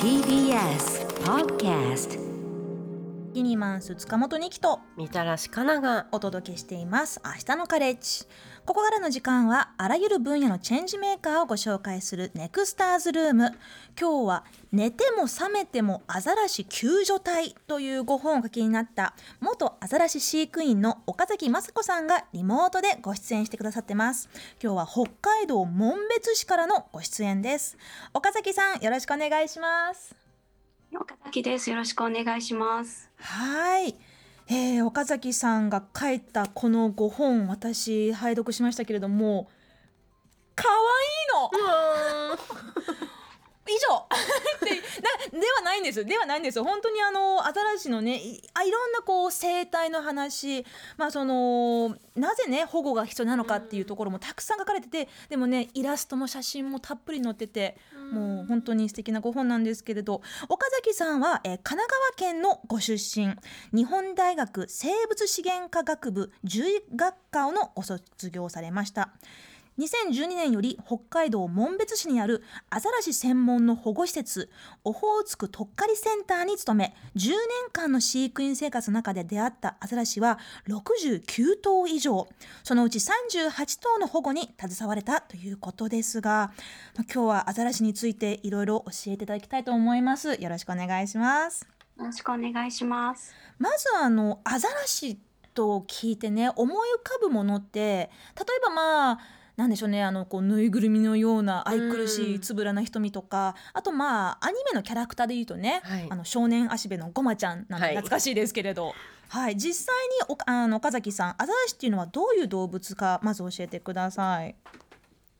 TBS Podcast ギニマンス塚本二木とみたらしかながお届けしています。明日のカレッジここからの時間はあらゆる分野のチェンジメーカーをご紹介するネクスターズルーム。今日は寝ても覚めてもアザラシ救助隊というご本を書きになった元アザラシ飼育員の岡崎雅子さんがリモートでご出演してくださってます。今日は北海道紋別市からのご出演です。岡崎さんよろしくお願いします。岡崎です。よろしくお願いします。はい、えー、岡崎さんが書いたこの5本私拝読しましたけれども可愛いの。以上。でなではないんですではないんです本当にあのアザラシのねいあいろんなこう生態の話まあそのなぜね保護が必要なのかっていうところもたくさん書かれててでもねイラストも写真もたっぷり載っててもう本当に素敵なご本なんですけれど岡崎さんは、え神奈川県のご出身日本大学生物資源科学部獣医学科のご卒業されました。2012年より北海道紋別市にあるアザラシ専門の保護施設オホーツクとっかりセンターに勤め10年間の飼育員生活の中で出会ったアザラシは69頭以上。そのうち38頭の保護に携われたということですがまあ今日はアザラシについていろいろ教えていただきたいと思います。よろしくお願いします。よろしくお願いします。まずあのアザラシと聞いてね思い浮かぶものって例えばまあなんでしょうねあのこうぬいぐるみのような愛くるしいつぶらな瞳とか、あとまあアニメのキャラクターで言うとね、はいあの少年足部のごまちゃんなんてはい懐かしいですけれど、はい実際におあの岡崎さんアザラシっていうのはどういう動物かまず教えてください。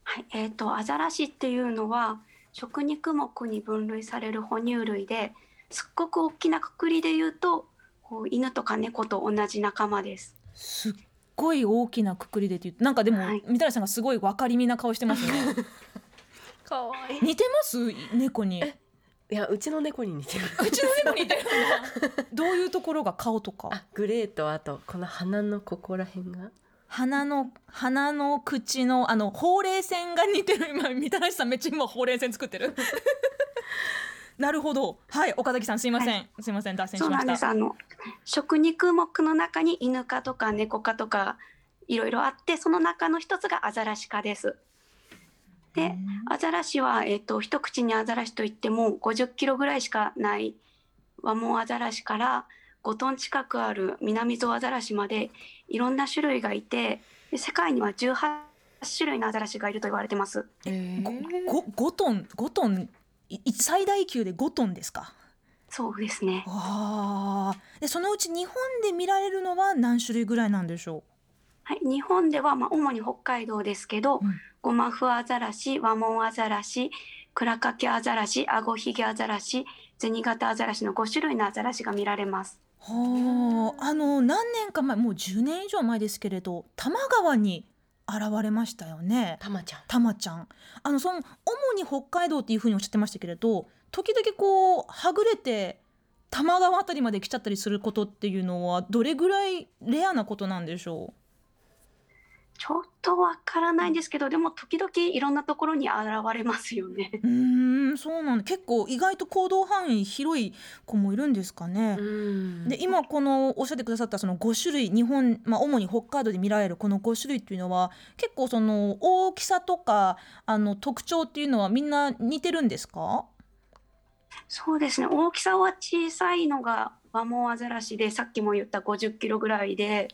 はい、えっ、とアザラシっていうのは食肉目に分類される哺乳類ですっごく大きなくくりで言うとこう犬とか猫と同じ仲間です。すっごい大きなくくりでって言ってなんかでも、はいみたらしさんがすごい分かりみな顔してますね。かわいい似てます？猫に。いやうちの猫に似てる うちの猫に似てる。どういうところが顔とか？あグレーとあとこの鼻のここら辺が？鼻の鼻の口のあのほうれい線が似てる今みたらしさんめっちゃ今ほうれい線作ってるなるほど。はい岡崎さんすいません、すいません脱線しそうなんです。ましたあの食肉目の中に犬科とか猫科とかいろいろあってその中の一つがアザラシ科です。で、アザラシは、えっと一口にアザラシといっても50キロぐらいしかないワモンアザラシから5トン近くあるミナミゾウアザラシまでいろんな種類がいてで世界には18種類のアザラシがいると言われてます。ごご5トン5トンい最大級で5トンですか？そうですね。でそのうち日本で見られるのは何種類ぐらいなんでしょはい、日本ではまあ主に北海道ですけど、うん。ゴマフアザラシ、ワモンアザラシ、クラカケアザラシ、アゴヒゲアザラシ、ゼニガタアザラシの5種類のアザラシが見られます。うはあ。あの何年か前もう10年以上前ですけれど多摩川に現れましたよね。たまちゃん。たまちゃん。あのその主に北海道っていうふうにおっしゃってましたけれど時々こうはぐれて多摩川あたりまで来ちゃったりすることっていうのはどれぐらいレアなことなんでしょちょっとわからないんですけど、でも時々いろんなところに現れますよね。うんそうなんだ結構意外と行動範囲広い子もいるんですかね。んで今このおっしゃってくださったその5種類日本、まあ、主に北海道で見られるこの5種類っていうのは結構その大きさとかあの特徴っていうのはみんな似てるんですか？そうですね。大きさは小さいのがワモンアザラシで、さっきも言った50キロぐらいで、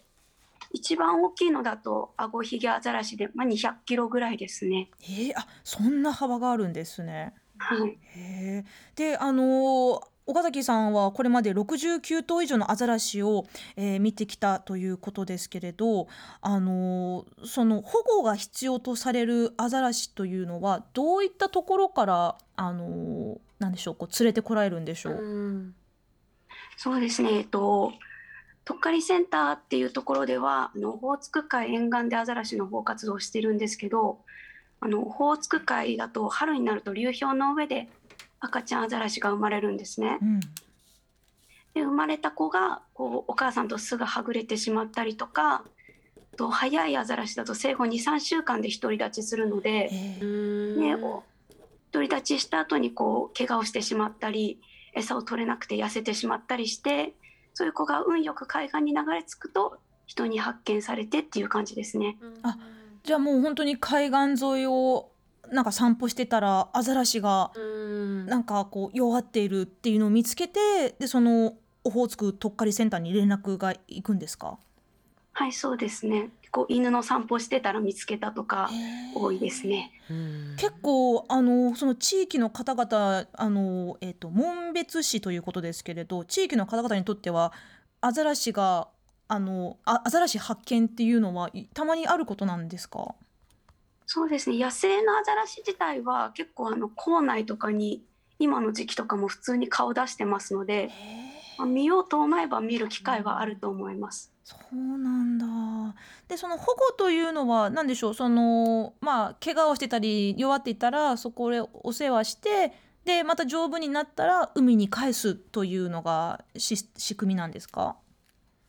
一番大きいのだとアゴヒゲアザラシで、まあ、200キロぐらいですね。えー、あそんな幅があるんですね。はい。へーであのー岡崎さんはこれまで69頭以上のアザラシを、えー見てきたということですけれど、あのーその保護が必要とされるアザラシというのはどういったところから、あのーなんでしょうこう連れてこられるんでしょう？うんそうですね。えっと、とっかりセンターっていうところでは、あの、オホーツク海沿岸でアザラシの保護活動をしてるんですけど、あの、オホーツク海だと春になると流氷の上で赤ちゃんアザラシが生まれるんですね。うんで、生まれた子が、こう、お母さんとすぐはぐれてしまったりとか、あと早いアザラシだと生後2、3週間で独り立ちするので、ね、お独り立ちした後にこう怪我をしてしまったり餌を取れなくて痩せてしまったりしてそういう子が運よく海岸に流れ着くと人に発見されてっていう感じですね。あじゃあもう本当に海岸沿いをなんか散歩してたらアザラシがうん。なんかこう弱っているっていうのを見つけてでそのオホーツクとっかりセンターに連絡が行くんですか？はいそうですねこう犬の散歩してたら見つけたとか多いですね。うん。結構あのその地域の方々あの、えっと紋別市ということですけれど地域の方々にとってはアザラシがあのあアザラシ発見っていうのはいたまにあることなんですか？そうですね。野生のアザラシ自体は結構あの校内とかに今の時期とかも普通に顔出してますので、まあ見ようと思えば見る機会はあると思います。そうなんだ。でその保護というのは何でしょう？そのまあ怪我をしてたり弱っていたらそこでお世話してでまた丈夫になったら海に返すというのがし仕組みなんですか？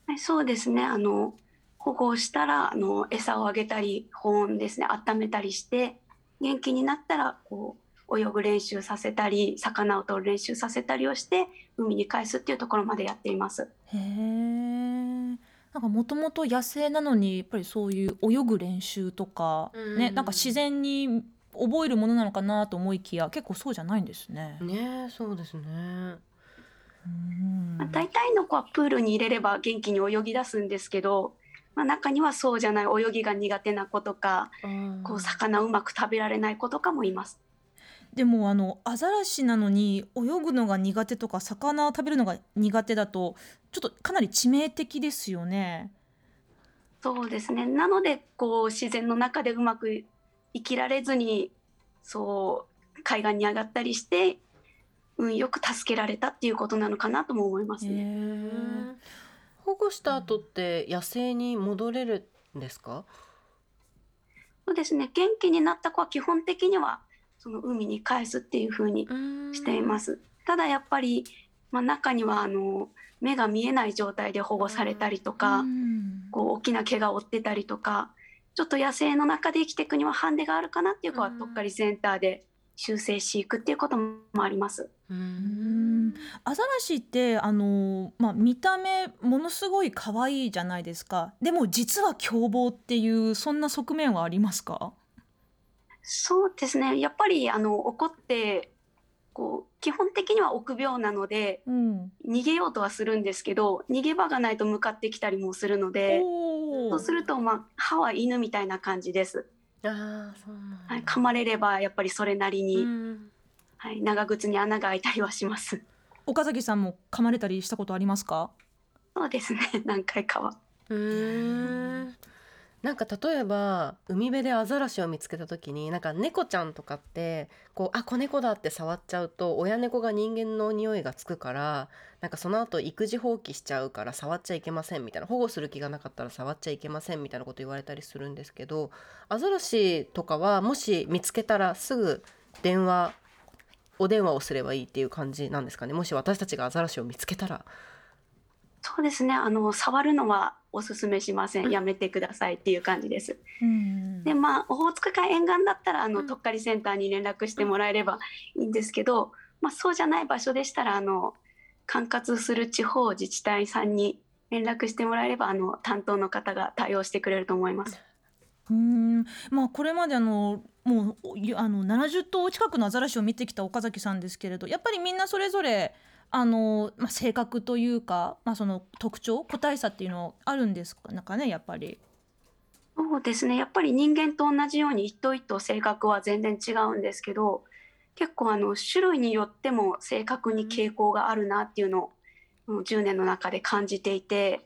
はい、そうですね。あの保護をしたらあの餌をあげたり保温ですね。温めたりして元気になったらこう泳ぐ練習させたり魚を取る練習させたりをして海に返すっていうところまでやっています。へえなんかもともと野生なのにやっぱりそういう泳ぐ練習とか、うんねなんか自然に覚えるものなのかなと思いきや結構そうじゃないんですね。ねそうですねうんまあ、大体の子はプールに入れれば元気に泳ぎ出すんですけど、まあ、中にはそうじゃない泳ぎが苦手な子とかこう魚をうまく食べられない子とかもいます。でもあのアザラシなのに泳ぐのが苦手とか魚を食べるのが苦手だとちょっとかなり致命的ですよね。そうですねなのでこう自然の中でうまく生きられずにそう海岸に上がったりして運よく助けられたっていうことなのかなとも思いますへね。ー保護した後って野生に戻れるんですか？そうですね元気になった子は基本的にはその海に返すっていう風にしています。ただやっぱり、まあ、中にはあの目が見えない状態で保護されたりとか、うん。こう大きな怪我を負ってたりとかちょっと野生の中で生きていくにはハンデがあるかなっていう子はうんとっかりセンターで修正飼育っていうこともあります。ううんん。アザラシってあの、まあ、見た目ものすごい可愛いじゃないですか。でも実は凶暴っていうそんな側面はありますか？そうですね。やっぱりあの怒ってこう基本的には臆病なのでうん、逃げようとはするんですけど逃げ場がないと向かってきたりもするのでそうすると、まあ、歯は犬みたいな感じです。ああそうはい、噛まれればやっぱりそれなりに、うん。はい、長靴に穴が開いたりはします。岡崎さんも噛まれたりしたことありますか？そうですね。何回かは。うーんなんか例えば海辺でアザラシを見つけた時になんか猫ちゃんとかってこうあ子猫だって触っちゃうと親猫が人間の匂いがつくからなんかその後育児放棄しちゃうから触っちゃいけませんみたいな保護する気がなかったら触っちゃいけませんみたいなこと言われたりするんですけどアザラシとかはもし見つけたらすぐ電話お電話をすればいいっていう感じなんですかね？もし私たちがアザラシを見つけたら。そうですね。あの触るのはおすすめしません。やめてくださいっていう感じです。うんでまあオホーツク海沿岸だったらあの、うん。とっかりセンターに連絡してもらえればいいんですけど、まあ、そうじゃない場所でしたらあの管轄する地方自治体さんに連絡してもらえればあの担当の方が対応してくれると思います。うん。まあこれまであのもういあの70頭近くのアザラシを見てきた岡崎さんですけれどやっぱりみんなそれぞれあの、まあ、性格というか、まあ、その特徴個体差っていうのあるんですかなんかねやっぱり。そうですね。やっぱり人間と同じように一頭一頭性格は全然違うんですけど結構あの種類によっても性格に傾向があるなっていうのをうん10年の中で感じていて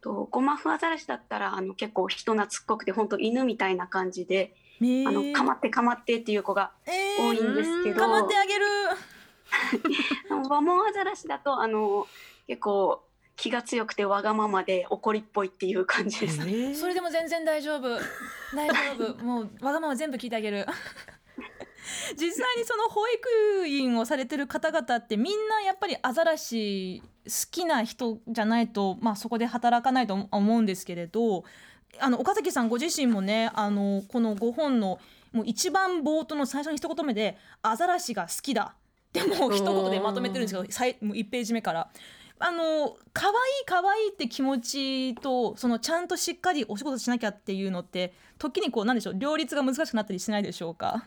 とゴマフアザラシだったらあの結構人懐っこくて本当犬みたいな感じでねあのかまってかまってっていう子がえ多いんですけど、かまってあげるワモンアザラシだとあの結構気が強くてわがままで怒りっぽいっていう感じです。それでも全然大丈夫。大丈夫。もうわがまま全部聞いてあげる。実際にその保育員をされてる方々ってみんなやっぱりアザラシ好きな人じゃないと、まあ、そこで働かないと思うんですけれどあの岡崎さんご自身もねあのこの5本のもう一番冒頭の最初に一言目で「アザラシが好きだ」ってもう一言でまとめてるんですけど最もう1ページ目から。あの可愛い可愛いって気持ちとそのちゃんとしっかりお仕事しなきゃっていうのって時にこうなんでしょう両立が難しくなったりしないでしょうか？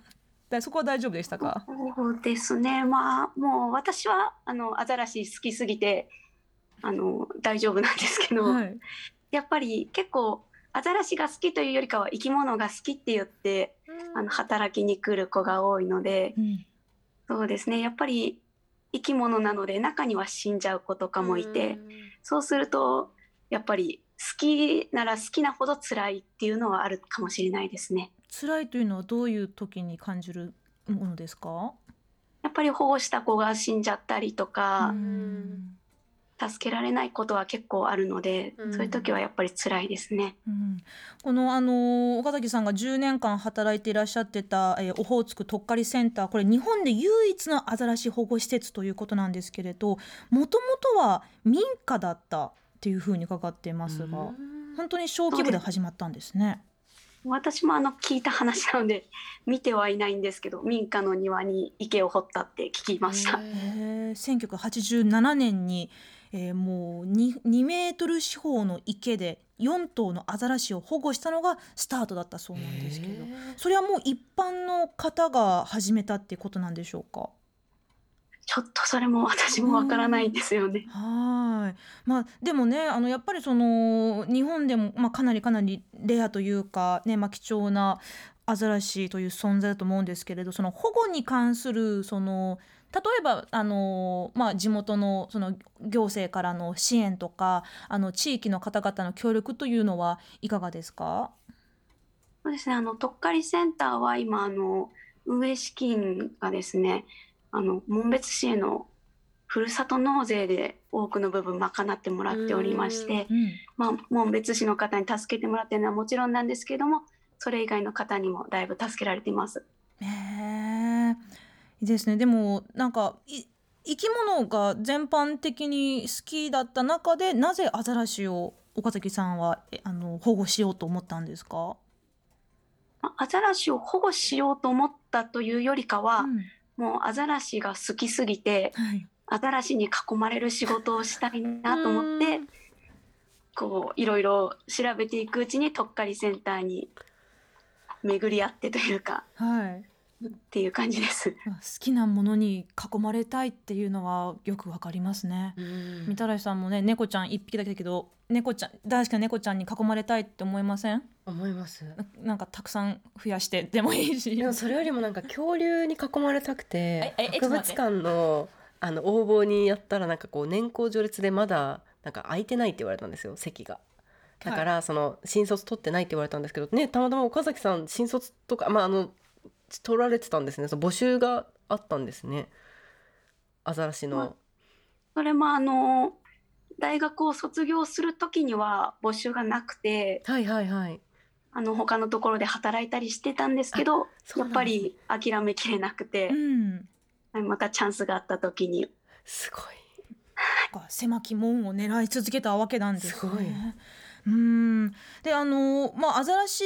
だそこは大丈夫でしたか？そうですね。まあもう私はあのアザラシ好きすぎてあの大丈夫なんですけど、はい、やっぱり結構アザラシが好きというよりかは生き物が好きって言ってあの働きに来る子が多いので、うんそうですね。やっぱり生き物なので中には死んじゃう子とかもいて、そうするとやっぱり好きなら好きなほど辛いっていうのはあるかもしれないですね。辛いというのはどういう時に感じるものですか？やっぱり保護した子が死んじゃったりとか、うん助けられないことは結構あるので、うんそういう時はやっぱり辛いですね。うんこのあの岡崎さんが10年間働いていらっしゃってた、えーオホーツクとっかりセンターこれ日本で唯一のアザラシ保護施設ということなんですけれどもともとは民家だったっていうふうに伺ってますが、本当に小規模で始まったんですね。私もあの聞いた話なので 見てはいないんですけど民家の庭に池を掘ったって聞きました。へー1987年に、えーもう 2, 2メートル四方の池で4頭のアザラシを保護したのがスタートだったそうなんですけど。それはもう一般の方が始めたってことなんでしょうか？ちょっとそれも私もわからないんですよね。はい。まあでもねあのやっぱりその日本でも、まあ、かなりかなりレアというか、ねまあ、貴重なアザラシという存在だと思うんですけれどその保護に関するその例えばあの、まあ、地元のその行政からの支援とかあの地域の方々の協力というのはいかがですか？そうですね。あのとっかりセンターは今あの運営資金がですねあの紋別市へのふるさと納税で多くの部分賄ってもらっておりまして、うんまあ、紋別市の方に助けてもらってるのはもちろんなんですけどもそれ以外の方にもだいぶ助けられています。へえいいですね。でもなんかい生き物が全般的に好きだった中でなぜアザラシを岡崎さんはえあの保護しようと思ったんですか、まあアザラシを保護しようと思ったというよりかは、うん。もうアザラシが好きすぎてはい、アザラシに囲まれる仕事をしたいなと思ってうん。こういろいろ調べていくうちにとっかりセンターに巡り合ってというか。はいっていう感じです。まあ好きなものに囲まれたいっていうのはよくわかりますね。うんみたらしさんもね猫ちゃん一匹だけだけど猫ちゃん大好きな猫ちゃんに囲まれたいって思いません？思いますななんかたくさん増やしてでもいいしでもそれよりもなんか恐竜に囲まれたくて博物館のあの応募にやったらなんかこう年功序列でまだなんか空いてないって言われたんですよ席が。だからその新卒取ってないって言われたんですけどねたまたま岡崎さん新卒とかまああの取られてたんですねその募集があったんですねアザラシの。それもあの大学を卒業する時には募集がなくてはいはいはい。あの他のところで働いたりしてたんですけどやっぱり諦めきれなくてう、んまたチャンスがあった時にすごい。なんか狭き門を狙い続けたわけなんですね。すごいうんであのまあアザラシ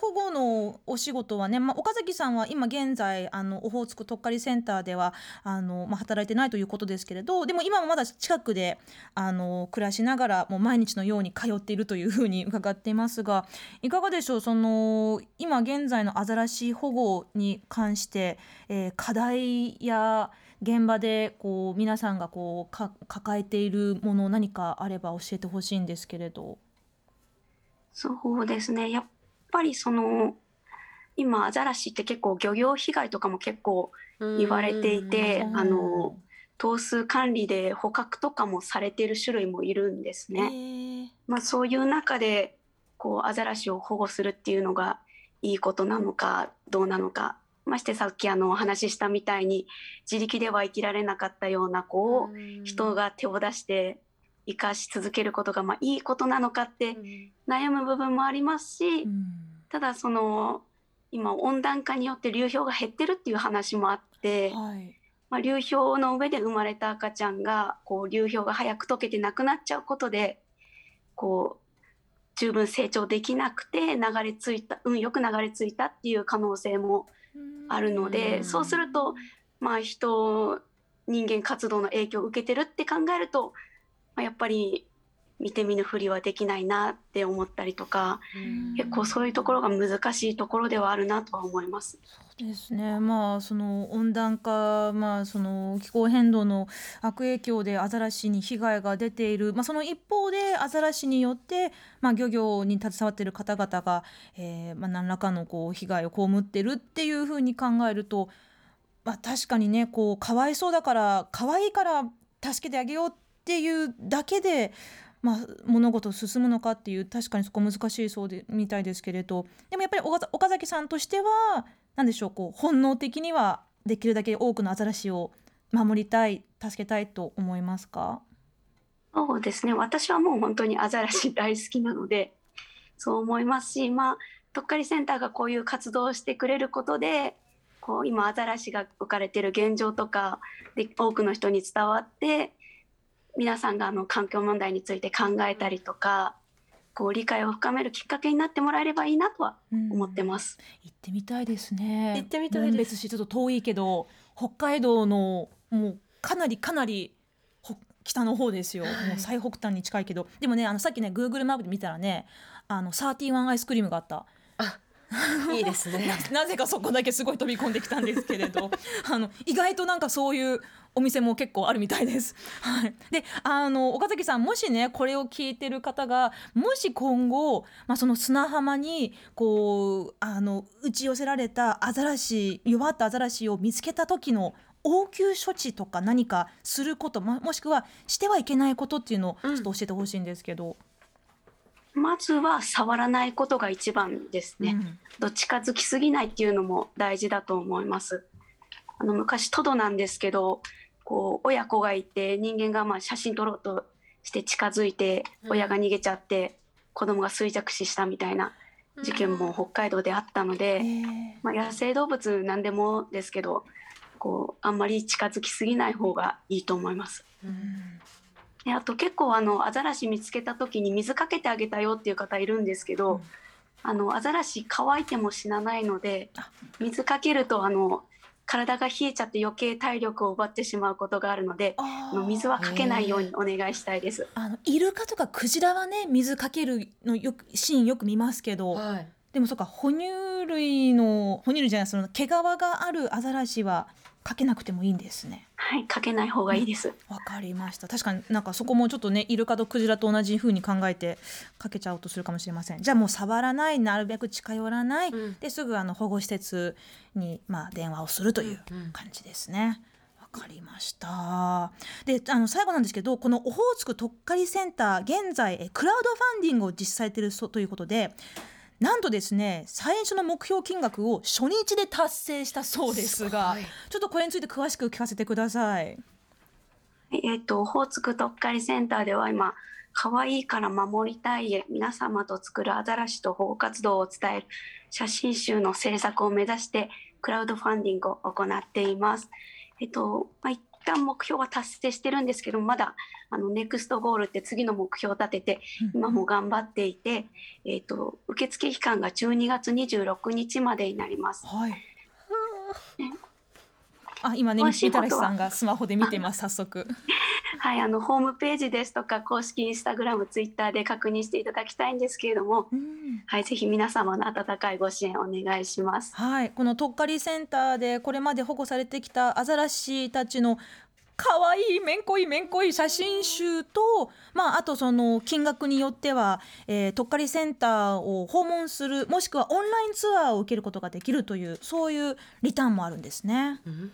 保護のお仕事はね、まあ、岡崎さんは今現在あのオホーツクとっかりセンターではあの、まあ、働いてないということですけれどでも今もまだ近くであの暮らしながらもう毎日のように通っているというふうに伺っていますがいかがでしょうその今現在のアザラシ保護に関して、えー課題や現場でこう皆さんがこうか抱えているもの何かあれば教えてほしいんですけれど。そうですねやっぱりその今アザラシって結構漁業被害とかも結構言われていてうんあの頭数管理で捕獲とかもされている種類もいるんですね。ね。まあ、そういう中でこうアザラシを保護するっていうのがいいことなのかどうなのかましてさっきあのお話ししたみたいに自力では生きられなかったような子を人が手を出して生かし続けることがまあいいことなのかって悩む部分もありますしうん。ただその今温暖化によって流氷が減ってるっていう話もあって、はい。まあ、流氷の上で生まれた赤ちゃんがこう流氷が早く溶けて亡くなっちゃうことでこう十分成長できなくて流れ着いた運よく流れ着いたっていう可能性もあるのうんでそうするとまあ人人間活動の影響を受けてるって考えると、まあ、やっぱり見て見ぬふりはできないなって思ったりとか結構そういうところが難しいところではあるなとは思います。ですね。まあその温暖化、まあその気候変動の悪影響でアザラシに被害が出ている。まあその一方でアザラシによってまあ漁業に携わっている方々が、えー、まあ何らかのこう被害を被ってるっていうふうに考えると、まあ確かにねこうかわいそうだから可愛いから助けてあげようっっていうだけで。まあ、物事進むのかっていう確かにそこ難しいそうでみたいですけれどでもやっぱり岡岡崎さんとしては何でしょうこう本能的にはできるだけ多くのアザラシを守りたい助けたいと思いますか？そうですね私はもう本当にアザラシ大好きなのでそう思いますしまあとっかりセンターがこういう活動をしてくれることでこう今アザラシが置かれてる現状とかで多くの人に伝わって皆さんがあの環境問題について考えたりとかこう理解を深めるきっかけになってもらえればいいなとは思ってます。行ってみたいですね。行ってみたいです。紋別市ちょっと遠いけど北海道のもうかなりかなりほ北の方ですよ、はい。もう最北端に近いけど。でもねあのさっきね Google マップで見たらねあの31アイスクリームがあった いいですね。なぜかそこだけすごい飛び込んできたんですけれど あの意外となんかそういうお店も結構あるみたいです。はい、であの岡崎さんもしねこれを聞いてる方がもし今後、まあ、その砂浜にこうあの打ち寄せられたアザラシ弱ったアザラシを見つけた時の応急処置とか何かすることももしくはしてはいけないことっていうのをちょっと教えてほしいんですけど。まずは触らないことが一番ですね。うんと近づきすぎないっていうのも大事だと思います。あの昔トドなんですけど、こう親子がいて人間がまあ写真撮ろうとして近づいてうん親が逃げちゃって子供が衰弱死したみたいな事件も北海道であったのえで、ーまあ、野生動物なんでもですけど、こうあんまり近づきすぎない方がいいと思います。であと結構あのアザラシ見つけた時に水かけてあげたよっていう方いるんですけど、うんあのアザラシ乾いても死なないのであ水かけるとあの体が冷えちゃって余計体力を奪ってしまうことがあるのでああの水はかけないようにお願いしたいです。あのイルカとかクジラはね水かけるのよくシーンよく見ますけど、はい。でもそうか哺乳類の哺乳類じゃないその毛皮があるアザラシはかけなくてもいいんですね。はい、かけない方がいいです。わかりました。確かになんかそこもちょっとねイルカとクジラと同じ風に考えてかけちゃおうとするかもしれません。じゃあもう触らないなるべく近寄らない、うんですぐあの保護施設にまあ電話をするといううん感じですね。わかりました。で、あの最後なんですけど、このオホーツクとっかりセンター現在えクラウドファンディングを実施されているそうということで。なんとですね最初の目標金額を初日で達成したそうですがちょっとこれについて詳しく聞かせてください。えっ、と、オホーツクとっかりセンターでは今、可愛いから守りたいへ皆様と作るアザラシと保護活動を伝える写真集の制作を目指してクラウドファンディングを行っています。えっと、まあ、一旦目標は達成してるんですけど、まだあのネクストゴールって次の目標を立てて今も頑張っていて、えっと、受付期間が12月26日までになります。はい。あ、今ね、みたらしさんがスマホで見てます、早速。はい、あのホームページですとか公式インスタグラム、ツイッターで確認していただきたいんですけれども、うんはい、ぜひ皆様の温かいご支援お願いします。はい、このとっかりセンターでこれまで保護されてきたアザラシたちの可愛いめんこいめんこい写真集と、まあ、あとその金額によっては、えー、とっかりセンターを訪問するもしくはオンラインツアーを受けることができるというそういうリターンもあるんですね。うん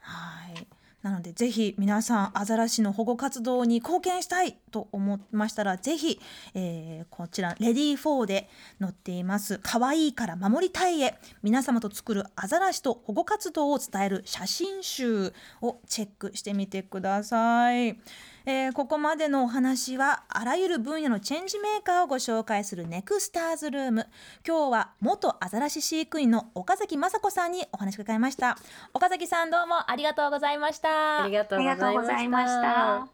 はい。なのでぜひ皆さんアザラシの保護活動に貢献したいと思いましたらぜひ、えーこちらレディー4で載っています可愛いから守りたいへ皆様と作るアザラシと保護活動を伝える写真集をチェックしてみてください。えーここまでのお話はあらゆる分野のチェンジメーカーをご紹介するネクスターズルーム今日は元アザラシ飼育員の岡崎雅子さんにお話を伺いました。岡崎さんどうもありがとうございました。ありがとうありがとうございました。